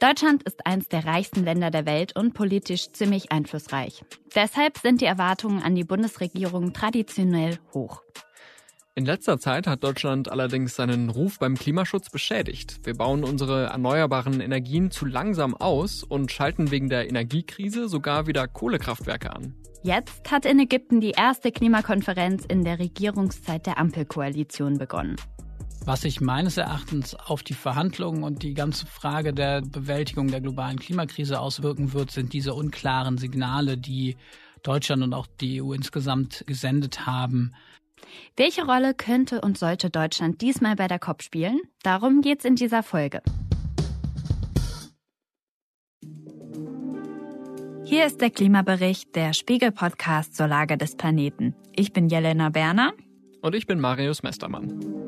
Deutschland ist eins der reichsten Länder der Welt und politisch ziemlich einflussreich. Deshalb sind die Erwartungen an die Bundesregierung traditionell hoch. In letzter Zeit hat Deutschland allerdings seinen Ruf beim Klimaschutz beschädigt. Wir bauen unsere erneuerbaren Energien zu langsam aus und schalten wegen der Energiekrise sogar wieder Kohlekraftwerke an. Jetzt hat in Ägypten die erste Klimakonferenz in der Regierungszeit der Ampelkoalition begonnen. Was sich meines Erachtens auf die Verhandlungen und die ganze Frage der Bewältigung der globalen Klimakrise auswirken wird, sind diese unklaren Signale, die Deutschland und auch die EU insgesamt gesendet haben. Welche Rolle könnte und sollte Deutschland diesmal bei der COP spielen? Darum geht's in dieser Folge. Hier ist der Klimabericht der Spiegel-Podcast zur Lage des Planeten. Ich bin Jelena Berner. Und ich bin Marius Mestermann.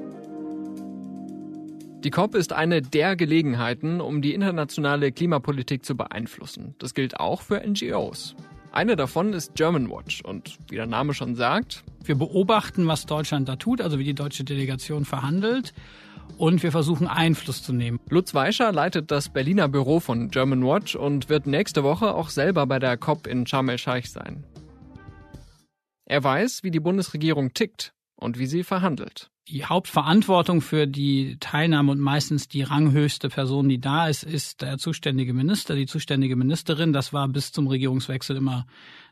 Die COP ist eine der Gelegenheiten, um die internationale Klimapolitik zu beeinflussen. Das gilt auch für NGOs. Eine davon ist Germanwatch und wie der Name schon sagt, wir beobachten, was Deutschland da tut, also wie die deutsche Delegation verhandelt und wir versuchen Einfluss zu nehmen. Lutz Weischer leitet das Berliner Büro von Germanwatch und wird nächste Woche auch selber bei der COP in Sharm el-Sheikh sein. Er weiß, wie die Bundesregierung tickt und wie sie verhandelt die Hauptverantwortung für die Teilnahme und meistens die ranghöchste Person, die da ist, ist der zuständige Minister, die zuständige Ministerin. Das war bis zum Regierungswechsel immer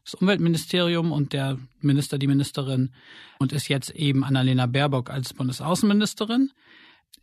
das Umweltministerium und der Minister, die Ministerin und ist jetzt eben Annalena Baerbock als Bundesaußenministerin.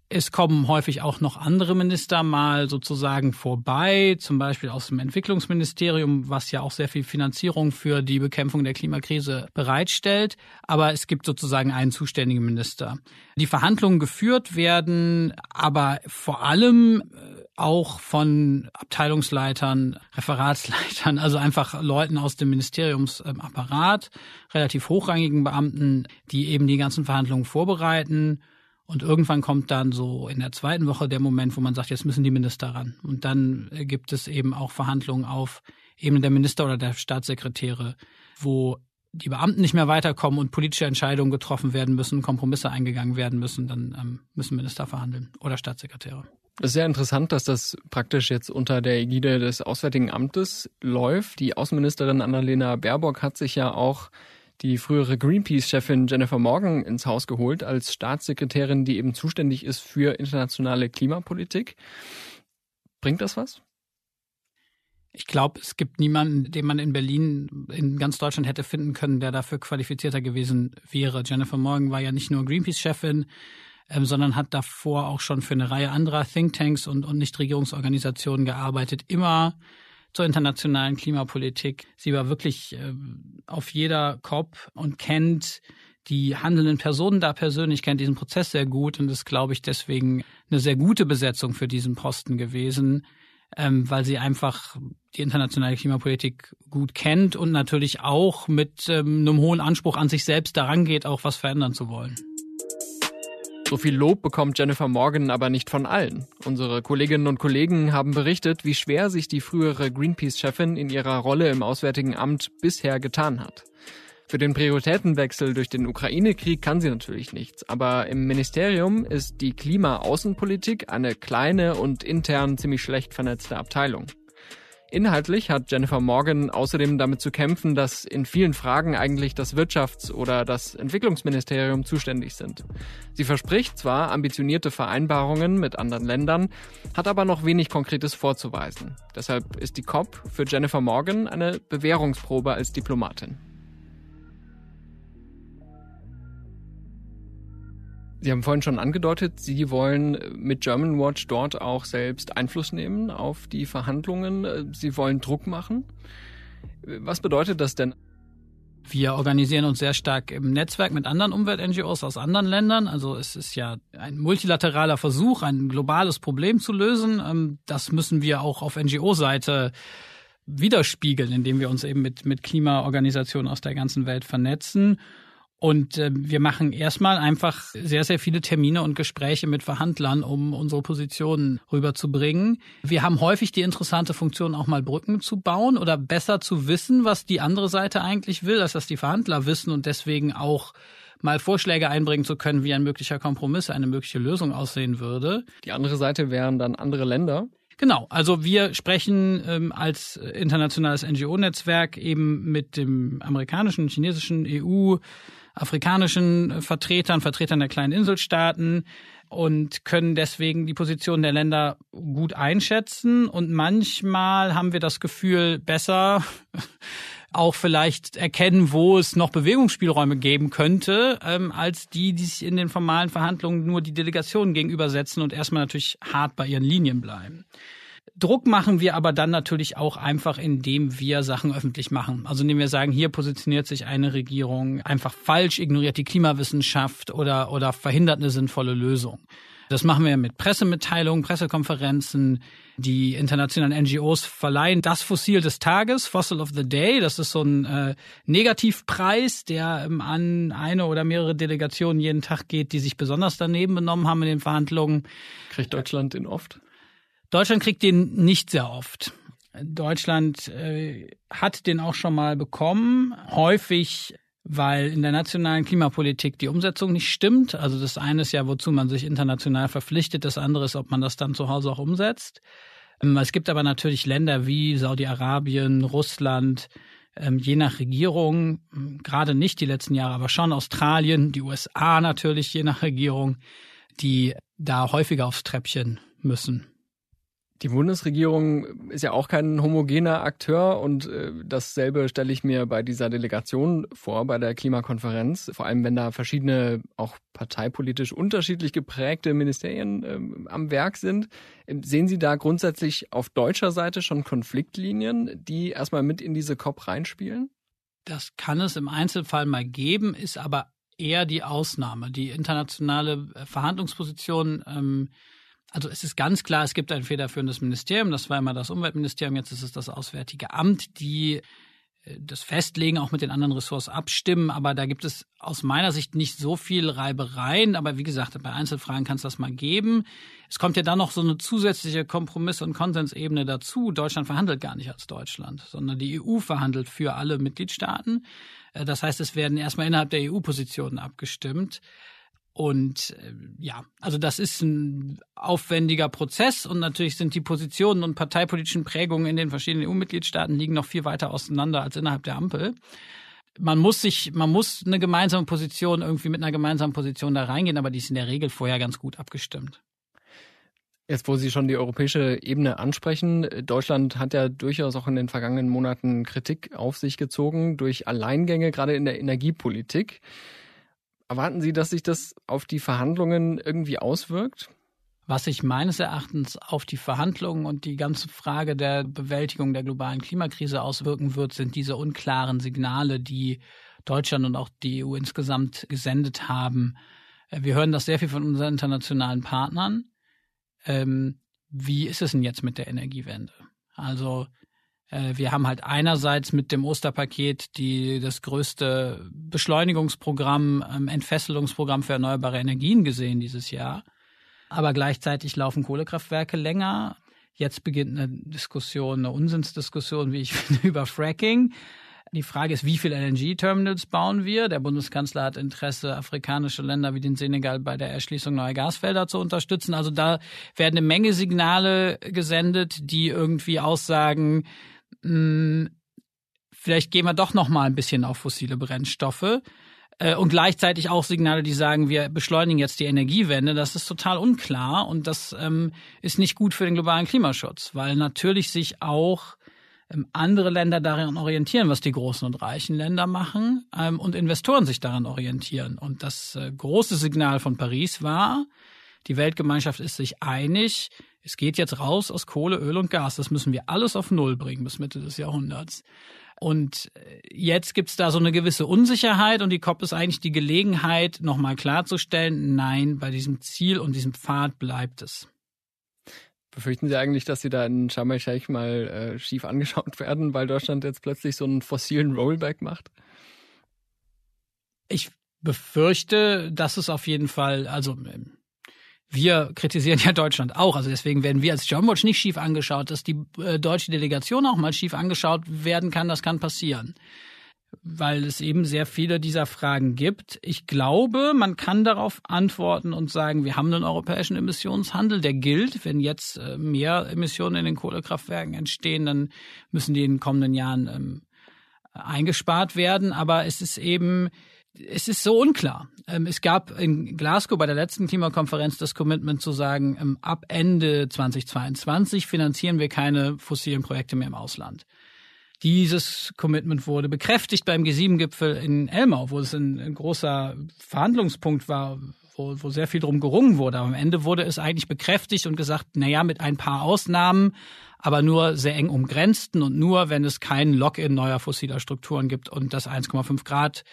Es kommen häufig auch noch andere Minister mal sozusagen vorbei, zum Beispiel aus dem Entwicklungsministerium, was ja auch sehr viel Finanzierung für die Bekämpfung der Klimakrise bereitstellt. Aber es gibt sozusagen einen zuständigen Minister. Die Verhandlungen geführt werden aber vor allem äh, auch von Abteilungsleitern, Referatsleitern, also einfach Leuten aus dem Ministeriumsapparat, relativ hochrangigen Beamten, die eben die ganzen Verhandlungen vorbereiten und irgendwann kommt dann so in der zweiten Woche der Moment, wo man sagt, jetzt müssen die Minister ran. Und dann gibt es eben auch Verhandlungen auf Ebene der Minister oder der Staatssekretäre, wo die Beamten nicht mehr weiterkommen und politische Entscheidungen getroffen werden müssen, Kompromisse eingegangen werden müssen, dann ähm, müssen Minister verhandeln oder Staatssekretäre. Es ist sehr interessant, dass das praktisch jetzt unter der Ägide des Auswärtigen Amtes läuft. Die Außenministerin Annalena Baerbock hat sich ja auch die frühere Greenpeace-Chefin Jennifer Morgan ins Haus geholt als Staatssekretärin, die eben zuständig ist für internationale Klimapolitik. Bringt das was? Ich glaube, es gibt niemanden, den man in Berlin, in ganz Deutschland hätte finden können, der dafür qualifizierter gewesen wäre. Jennifer Morgan war ja nicht nur Greenpeace-Chefin, ähm, sondern hat davor auch schon für eine Reihe anderer Thinktanks und, und Nichtregierungsorganisationen gearbeitet. Immer zur internationalen Klimapolitik. Sie war wirklich äh, auf jeder COP und kennt die handelnden Personen da persönlich, kennt diesen Prozess sehr gut und ist, glaube ich, deswegen eine sehr gute Besetzung für diesen Posten gewesen, ähm, weil sie einfach die internationale Klimapolitik gut kennt und natürlich auch mit ähm, einem hohen Anspruch an sich selbst daran geht, auch was verändern zu wollen. So viel Lob bekommt Jennifer Morgan aber nicht von allen. Unsere Kolleginnen und Kollegen haben berichtet, wie schwer sich die frühere Greenpeace-Chefin in ihrer Rolle im Auswärtigen Amt bisher getan hat. Für den Prioritätenwechsel durch den Ukraine-Krieg kann sie natürlich nichts, aber im Ministerium ist die Klima-Außenpolitik eine kleine und intern ziemlich schlecht vernetzte Abteilung. Inhaltlich hat Jennifer Morgan außerdem damit zu kämpfen, dass in vielen Fragen eigentlich das Wirtschafts- oder das Entwicklungsministerium zuständig sind. Sie verspricht zwar ambitionierte Vereinbarungen mit anderen Ländern, hat aber noch wenig Konkretes vorzuweisen. Deshalb ist die COP für Jennifer Morgan eine Bewährungsprobe als Diplomatin. Sie haben vorhin schon angedeutet, Sie wollen mit German Watch dort auch selbst Einfluss nehmen auf die Verhandlungen. Sie wollen Druck machen. Was bedeutet das denn? Wir organisieren uns sehr stark im Netzwerk mit anderen Umwelt-NGOs aus anderen Ländern. Also es ist ja ein multilateraler Versuch, ein globales Problem zu lösen. Ähm, das müssen wir auch auf NGO-Seite widerspiegeln, indem wir uns eben mit, mit Klimaorganisationen aus der ganzen Welt vernetzen. Und äh, wir machen erstmal einfach sehr, sehr viele Termine und Gespräche mit Verhandlern, um unsere Positionen rüberzubringen. Wir haben häufig die interessante Funktion, auch mal Brücken zu bauen oder besser zu wissen, was die andere Seite eigentlich will, als dass die Verhandler wissen und deswegen auch mal Vorschläge einbringen zu können, wie ein möglicher Kompromiss, eine mögliche Lösung aussehen würde. Die andere Seite wären dann andere Länder. Genau, also wir sprechen ähm, als internationales NGO-Netzwerk eben mit dem amerikanischen, chinesischen, EU, afrikanischen Vertretern, Vertretern der kleinen Inselstaaten und können deswegen die Position der Länder gut einschätzen. Und manchmal haben wir das Gefühl, besser auch vielleicht erkennen, wo es noch Bewegungsspielräume geben könnte, ähm, als die, die sich in den formalen Verhandlungen nur die Delegationen gegenübersetzen und erstmal natürlich hart bei ihren Linien bleiben. Druck machen wir aber dann natürlich auch einfach, indem wir Sachen öffentlich machen. Also indem wir sagen, hier positioniert sich eine Regierung einfach falsch, ignoriert die Klimawissenschaft oder, oder verhindert eine sinnvolle Lösung. Das machen wir mit Pressemitteilungen, Pressekonferenzen. Die internationalen NGOs verleihen das Fossil des Tages, Fossil of the Day. Das ist so ein äh, Negativpreis, der ähm, an eine oder mehrere Delegationen jeden Tag geht, die sich besonders daneben benommen haben in den Verhandlungen. Kriegt Deutschland den oft? Deutschland kriegt den nicht sehr oft. Deutschland äh, hat den auch schon mal bekommen, häufig weil in der nationalen Klimapolitik die Umsetzung nicht stimmt. Also das eine ist ja, wozu man sich international verpflichtet, das andere ist, ob man das dann zu Hause auch umsetzt. Ähm, es gibt aber natürlich Länder wie Saudi-Arabien, Russland, ähm, je nach Regierung, gerade nicht die letzten Jahre, aber schon Australien, die USA natürlich, je nach Regierung, die da häufiger aufs Treppchen müssen. Die Bundesregierung ist ja auch kein homogener Akteur und äh, dasselbe stelle ich mir bei dieser Delegation vor, bei der Klimakonferenz, vor allem wenn da verschiedene, auch parteipolitisch unterschiedlich geprägte Ministerien äh, am Werk sind. Sehen Sie da grundsätzlich auf deutscher Seite schon Konfliktlinien, die erstmal mit in diese COP reinspielen? Das kann es im Einzelfall mal geben, ist aber eher die Ausnahme. Die internationale äh, Verhandlungsposition ähm, also es ist ganz klar, es gibt ein federführendes Ministerium, das war immer das Umweltministerium, jetzt ist es das Auswärtige Amt, die äh, das festlegen, auch mit den anderen Ressorts abstimmen. Aber da gibt es aus meiner Sicht nicht so viel Reibereien. Aber wie gesagt, bei Einzelfragen kann es das mal geben. Es kommt ja dann noch so eine zusätzliche Kompromiss- und Konsensebene dazu. Deutschland verhandelt gar nicht als Deutschland, sondern die EU verhandelt für alle Mitgliedstaaten. Äh, das heißt, es werden erstmal innerhalb der EU-Positionen abgestimmt. Und äh, ja, also das ist ein aufwendiger Prozess und natürlich sind die Positionen und parteipolitischen Prägungen in den verschiedenen EU-Mitgliedstaaten liegen noch viel weiter auseinander als innerhalb der Ampel. Man muss sich, man muss eine gemeinsame Position irgendwie mit einer gemeinsamen Position da reingehen, aber die ist in der Regel vorher ganz gut abgestimmt. Jetzt, wo Sie schon die europäische Ebene ansprechen, Deutschland hat ja durchaus auch in den vergangenen Monaten Kritik auf sich gezogen durch Alleingänge, gerade in der Energiepolitik. Erwarten Sie, dass sich das auf die Verhandlungen irgendwie auswirkt? Was sich meines Erachtens auf die Verhandlungen und die ganze Frage der Bewältigung der globalen Klimakrise auswirken wird, sind diese unklaren Signale, die Deutschland und auch die EU insgesamt gesendet haben. Äh, wir hören das sehr viel von unseren internationalen Partnern. Ähm, wie ist es denn jetzt mit der Energiewende? Also wir haben halt einerseits mit dem Osterpaket die das größte Beschleunigungsprogramm, ähm, Entfesselungsprogramm für erneuerbare Energien gesehen dieses Jahr. Aber gleichzeitig laufen Kohlekraftwerke länger. Jetzt beginnt eine Diskussion, eine Unsinnsdiskussion, wie ich finde, über Fracking. Die Frage ist, wie viele LNG-Terminals bauen wir? Der Bundeskanzler hat Interesse, afrikanische Länder wie den Senegal bei der Erschließung neuer Gasfelder zu unterstützen. Also da werden eine Menge Signale gesendet, die irgendwie aussagen, mh, vielleicht gehen wir doch noch mal ein bisschen auf fossile Brennstoffe äh, und gleichzeitig auch Signale, die sagen, wir beschleunigen jetzt die Energiewende. Das ist total unklar und das ähm, ist nicht gut für den globalen Klimaschutz, weil natürlich sich auch ähm, andere Länder daran orientieren, was die großen und reichen Länder machen ähm, und Investoren sich daran orientieren. Und das äh, große Signal von Paris war, die Weltgemeinschaft ist sich einig, es geht jetzt raus aus Kohle, Öl und Gas. Das müssen wir alles auf Null bringen bis Mitte des Jahrhunderts. Und äh, jetzt gibt's da so eine gewisse Unsicherheit und die COP ist eigentlich die Gelegenheit, nochmal klarzustellen, nein, bei diesem Ziel und diesem Pfad bleibt es. Befürchten Sie eigentlich, dass Sie da in Sharm el-Sheikh mal äh, schief angeschaut werden, weil Deutschland jetzt plötzlich so einen fossilen Rollback macht? Ich befürchte, dass es auf jeden Fall, also ähm, wir kritisieren ja Deutschland auch, also deswegen werden wir als John Watch nicht schief angeschaut, dass die äh, deutsche Delegation auch mal schief angeschaut werden kann, das kann passieren. weil es eben sehr viele dieser Fragen gibt. Ich glaube, man kann darauf antworten und sagen, wir haben einen europäischen Emissionshandel, der gilt. Wenn jetzt äh, mehr Emissionen in den Kohlekraftwerken entstehen, dann müssen die in den kommenden Jahren ähm, eingespart werden. Aber es ist eben, es ist so unklar. Ähm, es gab in Glasgow bei der letzten Klimakonferenz das Commitment zu sagen, ähm, ab Ende 2022 finanzieren wir keine fossilen Projekte mehr im Ausland. Dieses Commitment wurde bekräftigt beim G7-Gipfel in Elmau, wo es ein, großer Verhandlungspunkt war, wo, wo sehr viel drum gerungen wurde. Aber am Ende wurde es eigentlich bekräftigt und gesagt, na ja, mit ein paar Ausnahmen, aber nur sehr eng umgrenzten und nur, wenn es keinen Lock-in neuer fossiler Strukturen gibt und das 1,5 Grad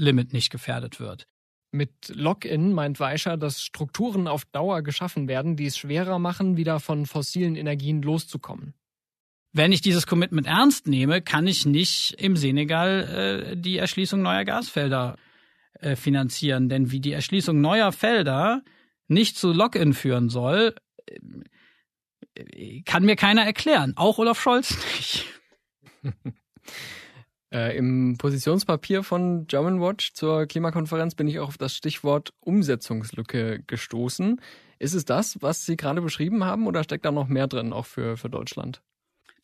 Limit nicht gefährdet wird. Mit Lock-in meint Weischer, dass Strukturen auf Dauer geschaffen werden, die es schwerer machen, wieder von fossilen Energien loszukommen wenn ich dieses Commitment ernst nehme, kann ich nicht im Senegal äh, die Erschließung neuer Gasfelder äh, finanzieren. Denn wie die Erschließung neuer Felder nicht zu Lock-in führen soll, äh, kann mir keiner erklären. Auch Olaf Scholz nicht. Äh, Im Positionspapier von German Watch zur Klimakonferenz bin ich auch auf das Stichwort Umsetzungslücke gestoßen. Ist es das, was Sie gerade beschrieben haben, oder steckt da noch mehr drin, auch für, für Deutschland?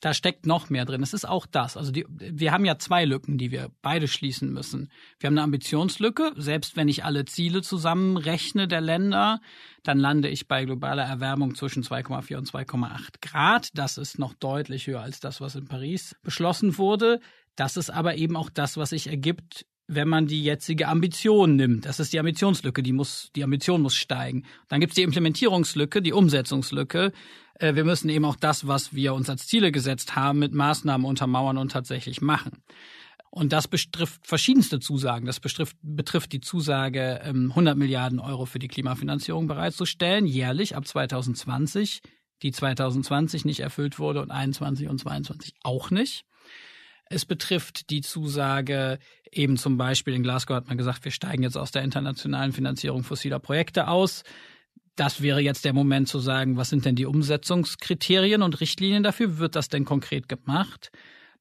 da steckt noch mehr drin. Es ist auch das. Also die, wir haben ja zwei Lücken, die wir beide schließen müssen. Wir haben eine Ambitionslücke. Selbst wenn ich alle Ziele zusammenrechne der Länder, dann lande ich bei globaler Erwärmung zwischen 2,4 und 2,8 Grad. Das ist noch deutlich höher als das, was in Paris beschlossen wurde. Das ist aber eben auch das, was sich ergibt wenn man die jetzige Ambition nimmt. Das ist die Ambitionslücke, die muss, die Ambition muss steigen. Dann gibt es die Implementierungslücke, die Umsetzungslücke. Äh, wir müssen eben auch das, was wir uns als Ziele gesetzt haben, mit Maßnahmen untermauern und tatsächlich machen. Und das betrifft verschiedenste Zusagen. Das betrifft, betrifft die Zusage, 100 ähm, Milliarden Euro für die Klimafinanzierung bereitzustellen, jährlich ab 2020, die 2020 nicht erfüllt wurde und 21 und 22 auch nicht. Es betrifft die Zusage, eben zum Beispiel in Glasgow hat man gesagt, wir steigen jetzt aus der internationalen Finanzierung fossiler Projekte aus. Das wäre jetzt der Moment zu sagen, was sind denn die Umsetzungskriterien und Richtlinien dafür? Wird das denn konkret gemacht?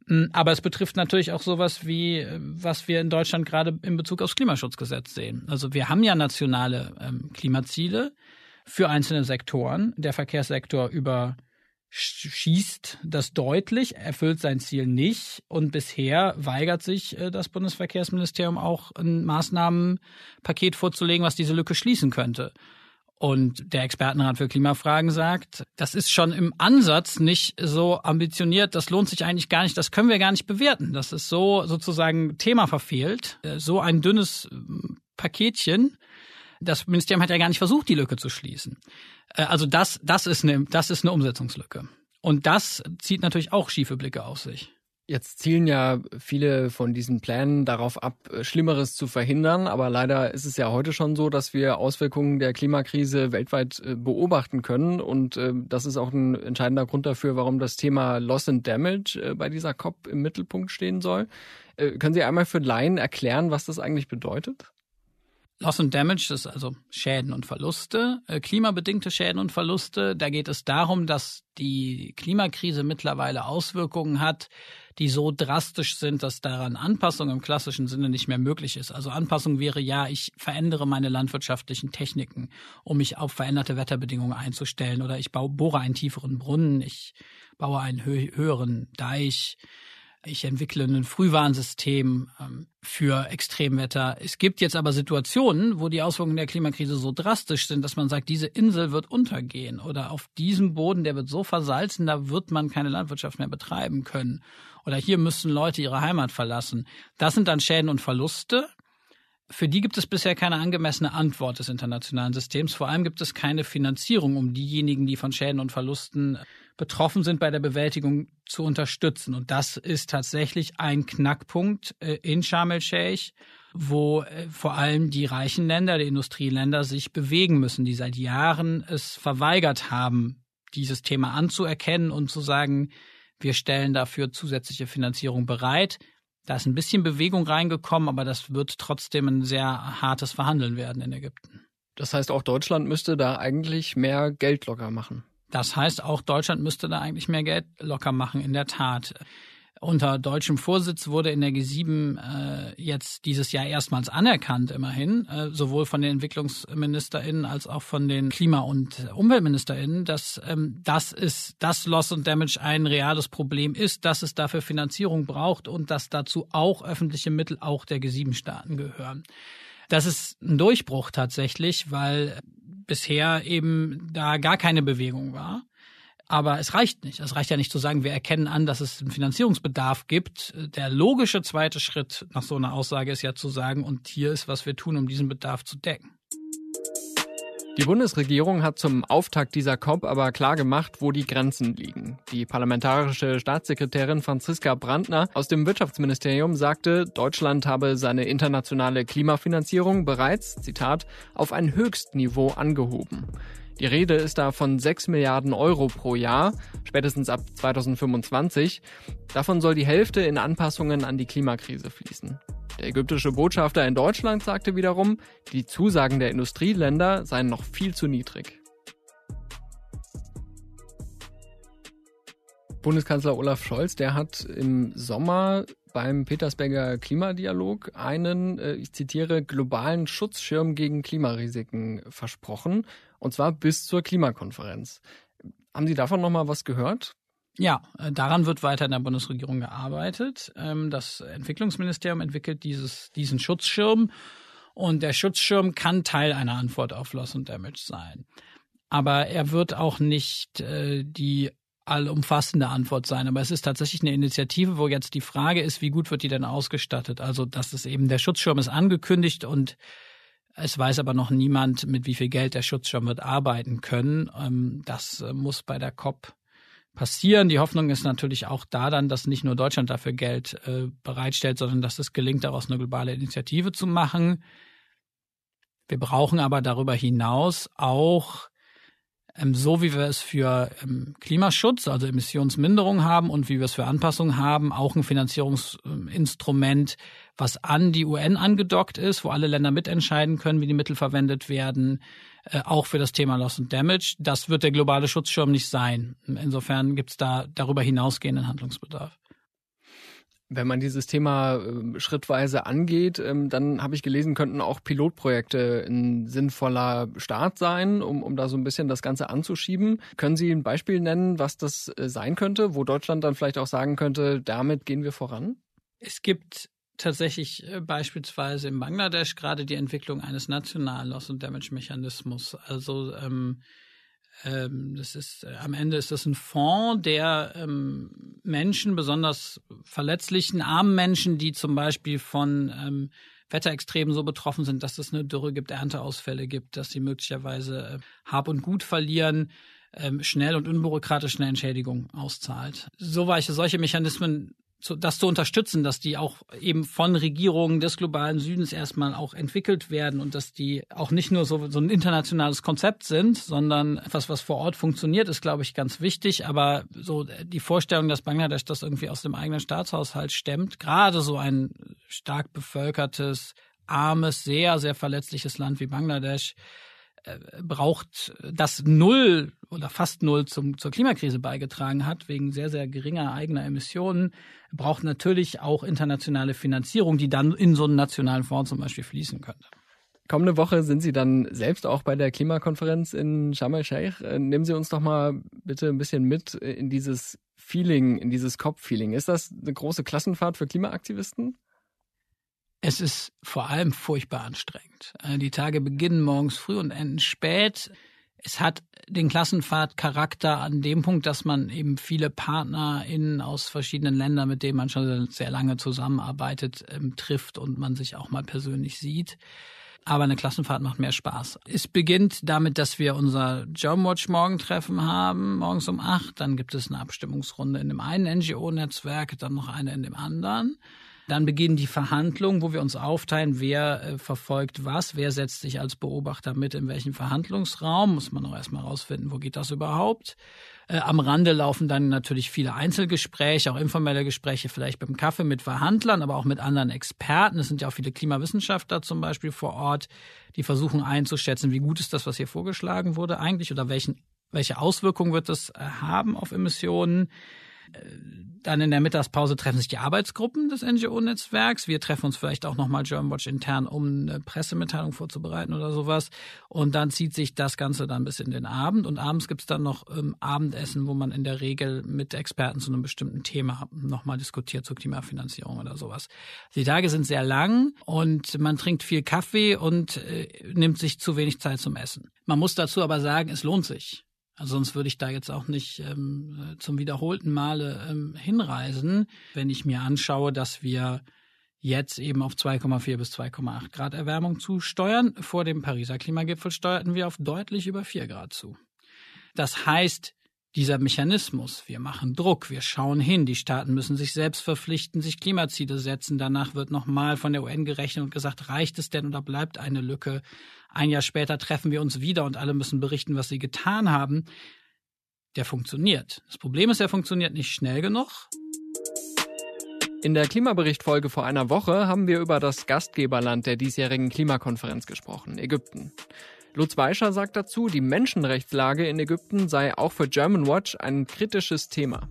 Hm, aber es betrifft natürlich auch sowas wie, was wir in Deutschland gerade in Bezug aufs Klimaschutzgesetz sehen. Also wir haben ja nationale ähm, Klimaziele für einzelne Sektoren. Der Verkehrssektor über schießt das deutlich, erfüllt sein Ziel nicht und bisher weigert sich äh, das Bundesverkehrsministerium auch ein Maßnahmenpaket vorzulegen, was diese Lücke schließen könnte. Und der Expertenrat für Klimafragen sagt, das ist schon im Ansatz nicht so ambitioniert, das lohnt sich eigentlich gar nicht, das können wir gar nicht bewerten. Das ist so sozusagen Thema verfehlt, äh, so ein dünnes ähm, Paketchen. Das Ministerium hat ja gar nicht versucht, die Lücke zu schließen. Äh, also das, das ist eine, das ist eine Umsetzungslücke. Und das zieht natürlich auch schiefe Blicke auf sich. Jetzt zielen ja viele von diesen Plänen darauf ab, äh, Schlimmeres zu verhindern. Aber leider ist es ja heute schon so, dass wir Auswirkungen der Klimakrise weltweit äh, beobachten können. Und das ist auch ein entscheidender Grund dafür, warum das Thema Loss and Damage bei dieser COP im Mittelpunkt stehen soll. Können Sie einmal für Laien erklären, was das eigentlich bedeutet? Loss and Damage ist also Schäden und Verluste, äh, klimabedingte Schäden und Verluste. Da geht es darum, dass die Klimakrise mittlerweile Auswirkungen hat, die so drastisch sind, dass daran Anpassung im klassischen Sinne nicht mehr möglich ist. Also Anpassung wäre ja, ich verändere meine landwirtschaftlichen Techniken, um mich auf veränderte Wetterbedingungen einzustellen oder ich baue, bohre einen tieferen Brunnen, ich baue einen höheren Deich ich entwickle ein Frühwarnsystem ähm, für Extremwetter. Es gibt jetzt aber Situationen, wo die Auswirkungen der Klimakrise so drastisch sind, dass man sagt, diese Insel wird untergehen oder auf diesem Boden, der wird so versalzen, da wird man keine Landwirtschaft mehr betreiben können. Oder hier müssen Leute ihre Heimat verlassen. Das sind dann Schäden und Verluste. Für die gibt es bisher keine angemessene Antwort des internationalen Systems. Vor allem gibt es keine Finanzierung, um diejenigen, die von Schäden und Verlusten betroffen sind, bei der Bewältigung zu unterstützen. Und das ist tatsächlich ein Knackpunkt äh, in Sharm el-Sheikh, wo äh, vor allem die reichen Länder, die Industrieländer sich bewegen müssen, die seit Jahren es verweigert haben, dieses Thema anzuerkennen und zu sagen, wir stellen dafür zusätzliche Finanzierung bereit. Da ist ein bisschen Bewegung reingekommen, aber das wird trotzdem ein sehr hartes Verhandeln werden in Ägypten. Das heißt, auch Deutschland müsste da eigentlich mehr Geld locker machen. Das heißt, auch Deutschland müsste da eigentlich mehr Geld locker machen, in der Tat. unter deutschem Vorsitz wurde in der G7 äh, jetzt dieses Jahr erstmals anerkannt, immerhin, äh, sowohl von den EntwicklungsministerInnen als auch von den Klima- und UmweltministerInnen, dass ähm, das ist, dass Loss und Damage ein reales Problem ist, dass es dafür Finanzierung braucht und dass dazu auch öffentliche Mittel auch der G7-Staaten gehören. Das ist ein Durchbruch tatsächlich, weil bisher eben da gar keine Bewegung war. Aber es reicht nicht. Es reicht ja nicht zu sagen, wir erkennen an, dass es einen Finanzierungsbedarf gibt. Der logische zweite Schritt nach so einer Aussage ist ja zu sagen, und hier ist, was wir tun, um diesen Bedarf zu decken. Die Bundesregierung hat zum Auftakt dieser COP aber klar gemacht, wo die Grenzen liegen. Die parlamentarische Staatssekretärin Franziska Brandner aus dem Wirtschaftsministerium sagte, Deutschland habe seine internationale Klimafinanzierung bereits, Zitat, auf ein Höchstniveau angehoben. Die Rede ist da von 6 Milliarden Euro pro Jahr, spätestens ab 2025. Davon soll die Hälfte in Anpassungen an die Klimakrise fließen. Der ägyptische Botschafter in Deutschland sagte wiederum, die Zusagen der Industrieländer seien noch viel zu niedrig. Bundeskanzler Olaf Scholz, der hat im Sommer beim Petersberger Klimadialog einen, äh, ich zitiere, globalen Schutzschirm gegen Klimarisiken versprochen, und zwar bis zur Klimakonferenz. Haben Sie davon nochmal was gehört? Ja, äh, daran wird weiter in der Bundesregierung gearbeitet. Ähm, das Entwicklungsministerium entwickelt dieses, diesen Schutzschirm und der Schutzschirm kann Teil einer Antwort auf Loss und Damage sein. Aber er wird auch nicht äh, die allumfassende Antwort sein. Aber es ist tatsächlich eine Initiative, wo jetzt die Frage ist, wie gut wird die denn ausgestattet? Also, dass es eben der Schutzschirm ist angekündigt und es weiß aber noch niemand, mit wie viel Geld der Schutzschirm wird arbeiten können. Ähm, das äh, muss bei der COP passieren. Die Hoffnung ist natürlich auch da dann, dass nicht nur Deutschland dafür Geld äh, bereitstellt, sondern dass es gelingt, daraus eine globale Initiative zu machen. Wir brauchen aber darüber hinaus auch ähm, so wie wir es für ähm, Klimaschutz, also Emissionsminderung haben und wie wir es für Anpassung haben, auch ein Finanzierungsinstrument, was an die UN angedockt ist, wo alle Länder mitentscheiden können, wie die Mittel verwendet werden, auch für das Thema Loss and Damage. Das wird der globale Schutzschirm nicht sein. Insofern gibt es da darüber hinausgehenden Handlungsbedarf. Wenn man dieses Thema äh, schrittweise angeht, ähm, dann habe ich gelesen, könnten auch Pilotprojekte ein sinnvoller Start sein, um, um da so ein bisschen das Ganze anzuschieben. Können Sie ein Beispiel nennen, was das äh, sein könnte, wo Deutschland dann vielleicht auch sagen könnte, damit gehen wir voran? Es gibt tatsächlich äh, beispielsweise in Bangladesch gerade die Entwicklung eines nationalen Loss- und Damage-Mechanismus. Also ähm, ähm, das ist äh, am Ende ist das ein Fonds, der ähm, Menschen, besonders verletzlichen, armen Menschen, die zum Beispiel von ähm, Wetterextremen so betroffen sind, dass es eine Dürre gibt, Ernteausfälle gibt, dass sie möglicherweise äh, Hab und Gut verlieren, ähm, schnell und unbürokratisch eine Entschädigung auszahlt. So weiche solche Mechanismen zu, das zu unterstützen, dass die auch eben von Regierungen des globalen Südens erstmal auch entwickelt werden und dass die auch nicht nur so, so ein internationales Konzept sind, sondern etwas, was vor Ort funktioniert, ist, glaube ich, ganz wichtig. Aber so die Vorstellung, dass Bangladesch das irgendwie aus dem eigenen Staatshaushalt stemmt, gerade so ein stark bevölkertes, armes, sehr, sehr verletzliches Land wie Bangladesch, braucht, das null oder fast null zum, zur Klimakrise beigetragen hat, wegen sehr, sehr geringer eigener Emissionen, braucht natürlich auch internationale Finanzierung, die dann in so einen nationalen Fonds zum Beispiel fließen könnte. Kommende Woche sind Sie dann selbst auch bei der Klimakonferenz in Sharm el-Sheikh. Äh, nehmen Sie uns doch mal bitte ein bisschen mit in dieses Feeling, in dieses COP-Feeling. Ist das eine große Klassenfahrt für Klimaaktivisten? Es ist vor allem furchtbar anstrengend. Äh, die Tage beginnen morgens früh und enden spät. Es hat den Klassenfahrtcharakter an dem Punkt, dass man eben viele PartnerInnen aus verschiedenen Ländern, mit denen man schon sehr lange zusammenarbeitet, ähm, trifft und man sich auch mal persönlich sieht. Aber eine Klassenfahrt macht mehr Spaß. Es beginnt damit, dass wir unser Jomwatch Morgentreffen haben, morgens um acht. Dann gibt es eine Abstimmungsrunde in dem einen NGO-Netzwerk, dann noch eine in dem anderen. Dann beginnen die Verhandlungen, wo wir uns aufteilen, wer äh, verfolgt was, wer setzt sich als Beobachter mit in welchen Verhandlungsraum. Muss man auch erstmal rausfinden, wo geht das überhaupt. Äh, am Rande laufen dann natürlich viele Einzelgespräche, auch informelle Gespräche, vielleicht beim Kaffee mit Verhandlern, aber auch mit anderen Experten. Es sind ja auch viele Klimawissenschaftler zum Beispiel vor Ort, die versuchen einzuschätzen, wie gut ist das, was hier vorgeschlagen wurde eigentlich oder welchen, welche Auswirkungen wird das äh, haben auf Emissionen. Dann in der Mittagspause treffen sich die Arbeitsgruppen des NGO-Netzwerks. Wir treffen uns vielleicht auch nochmal Germanwatch intern, um eine Pressemitteilung vorzubereiten oder sowas. Und dann zieht sich das Ganze dann bis in den Abend. Und abends gibt's dann noch ähm, Abendessen, wo man in der Regel mit Experten zu einem bestimmten Thema nochmal diskutiert, zur Klimafinanzierung oder sowas. Die Tage sind sehr lang und man trinkt viel Kaffee und äh, nimmt sich zu wenig Zeit zum Essen. Man muss dazu aber sagen, es lohnt sich. Also sonst würde ich da jetzt auch nicht ähm, zum wiederholten Male ähm, hinreisen, wenn ich mir anschaue, dass wir jetzt eben auf 2,4 bis 2,8 Grad Erwärmung zusteuern. Vor dem Pariser Klimagipfel steuerten wir auf deutlich über 4 Grad zu. Das heißt, dieser Mechanismus, wir machen Druck, wir schauen hin, die Staaten müssen sich selbst verpflichten, sich Klimaziele setzen, danach wird nochmal von der UN gerechnet und gesagt, reicht es denn oder bleibt eine Lücke? Ein Jahr später treffen wir uns wieder und alle müssen berichten, was sie getan haben. Der funktioniert. Das Problem ist, er funktioniert nicht schnell genug. In der Klimaberichtfolge vor einer Woche haben wir über das Gastgeberland der diesjährigen Klimakonferenz gesprochen, Ägypten. Lutz Weischer sagt dazu, die Menschenrechtslage in Ägypten sei auch für German Watch ein kritisches Thema.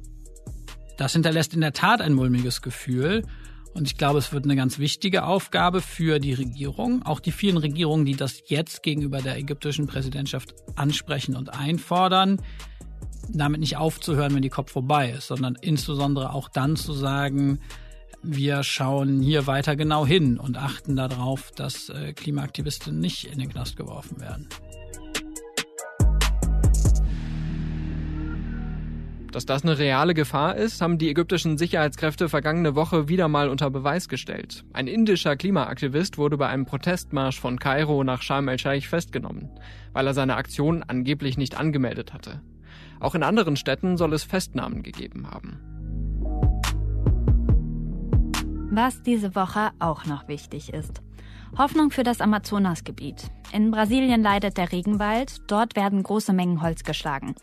Das hinterlässt in der Tat ein mulmiges Gefühl. Und ich glaube, es wird eine ganz wichtige Aufgabe für die Regierung, auch die vielen Regierungen, die das jetzt gegenüber der ägyptischen Präsidentschaft ansprechen und einfordern, damit nicht aufzuhören, wenn die Kopf vorbei ist, sondern insbesondere auch dann zu sagen, wir schauen hier weiter genau hin und achten darauf, dass äh, Klimaaktivisten nicht in den Knast geworfen werden. Dass das eine reale Gefahr ist, haben die ägyptischen Sicherheitskräfte vergangene Woche wieder mal unter Beweis gestellt. Ein indischer Klimaaktivist wurde bei einem Protestmarsch von Kairo nach Sharm el-Sheikh festgenommen, weil er seine Aktion angeblich nicht angemeldet hatte. Auch in anderen Städten soll es Festnahmen gegeben haben. Was diese Woche auch noch wichtig ist. Hoffnung für das Amazonasgebiet. In Brasilien leidet der Regenwald, dort werden große Mengen Holz geschlagen.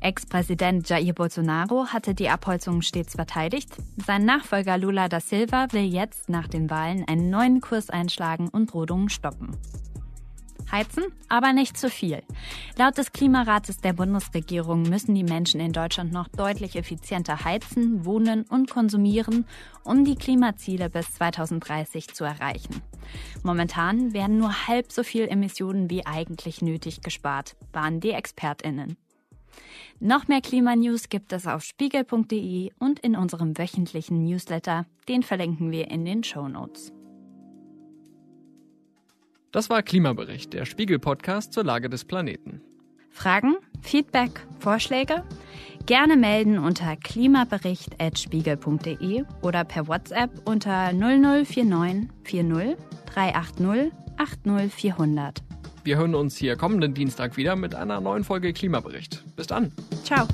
Ex-Präsident Jair Bolsonaro hatte die Abholzung stets verteidigt. Sein Nachfolger Lula da Silva will jetzt nach den Wahlen einen neuen Kurs einschlagen und Rodungen stoppen. Heizen, aber nicht zu viel. Laut des Klimarates der Bundesregierung müssen die Menschen in Deutschland noch deutlich effizienter heizen, wohnen und konsumieren, um die Klimaziele bis 2030 zu erreichen. Momentan werden nur halb so viel Emissionen wie eigentlich nötig gespart, waren die Expertinnen. Noch mehr Klimanews gibt es auf spiegel.de und in unserem wöchentlichen Newsletter. Den verlinken wir in den Show Notes. Das war Klimabericht, der Spiegel-Podcast zur Lage des Planeten. Fragen, Feedback, Vorschläge? Gerne melden unter klimabericht.spiegel.de oder per WhatsApp unter 0049 40 380 80 400. Wir hören uns hier kommenden Dienstag wieder mit einer neuen Folge Klimabericht. Bis dann. Ciao.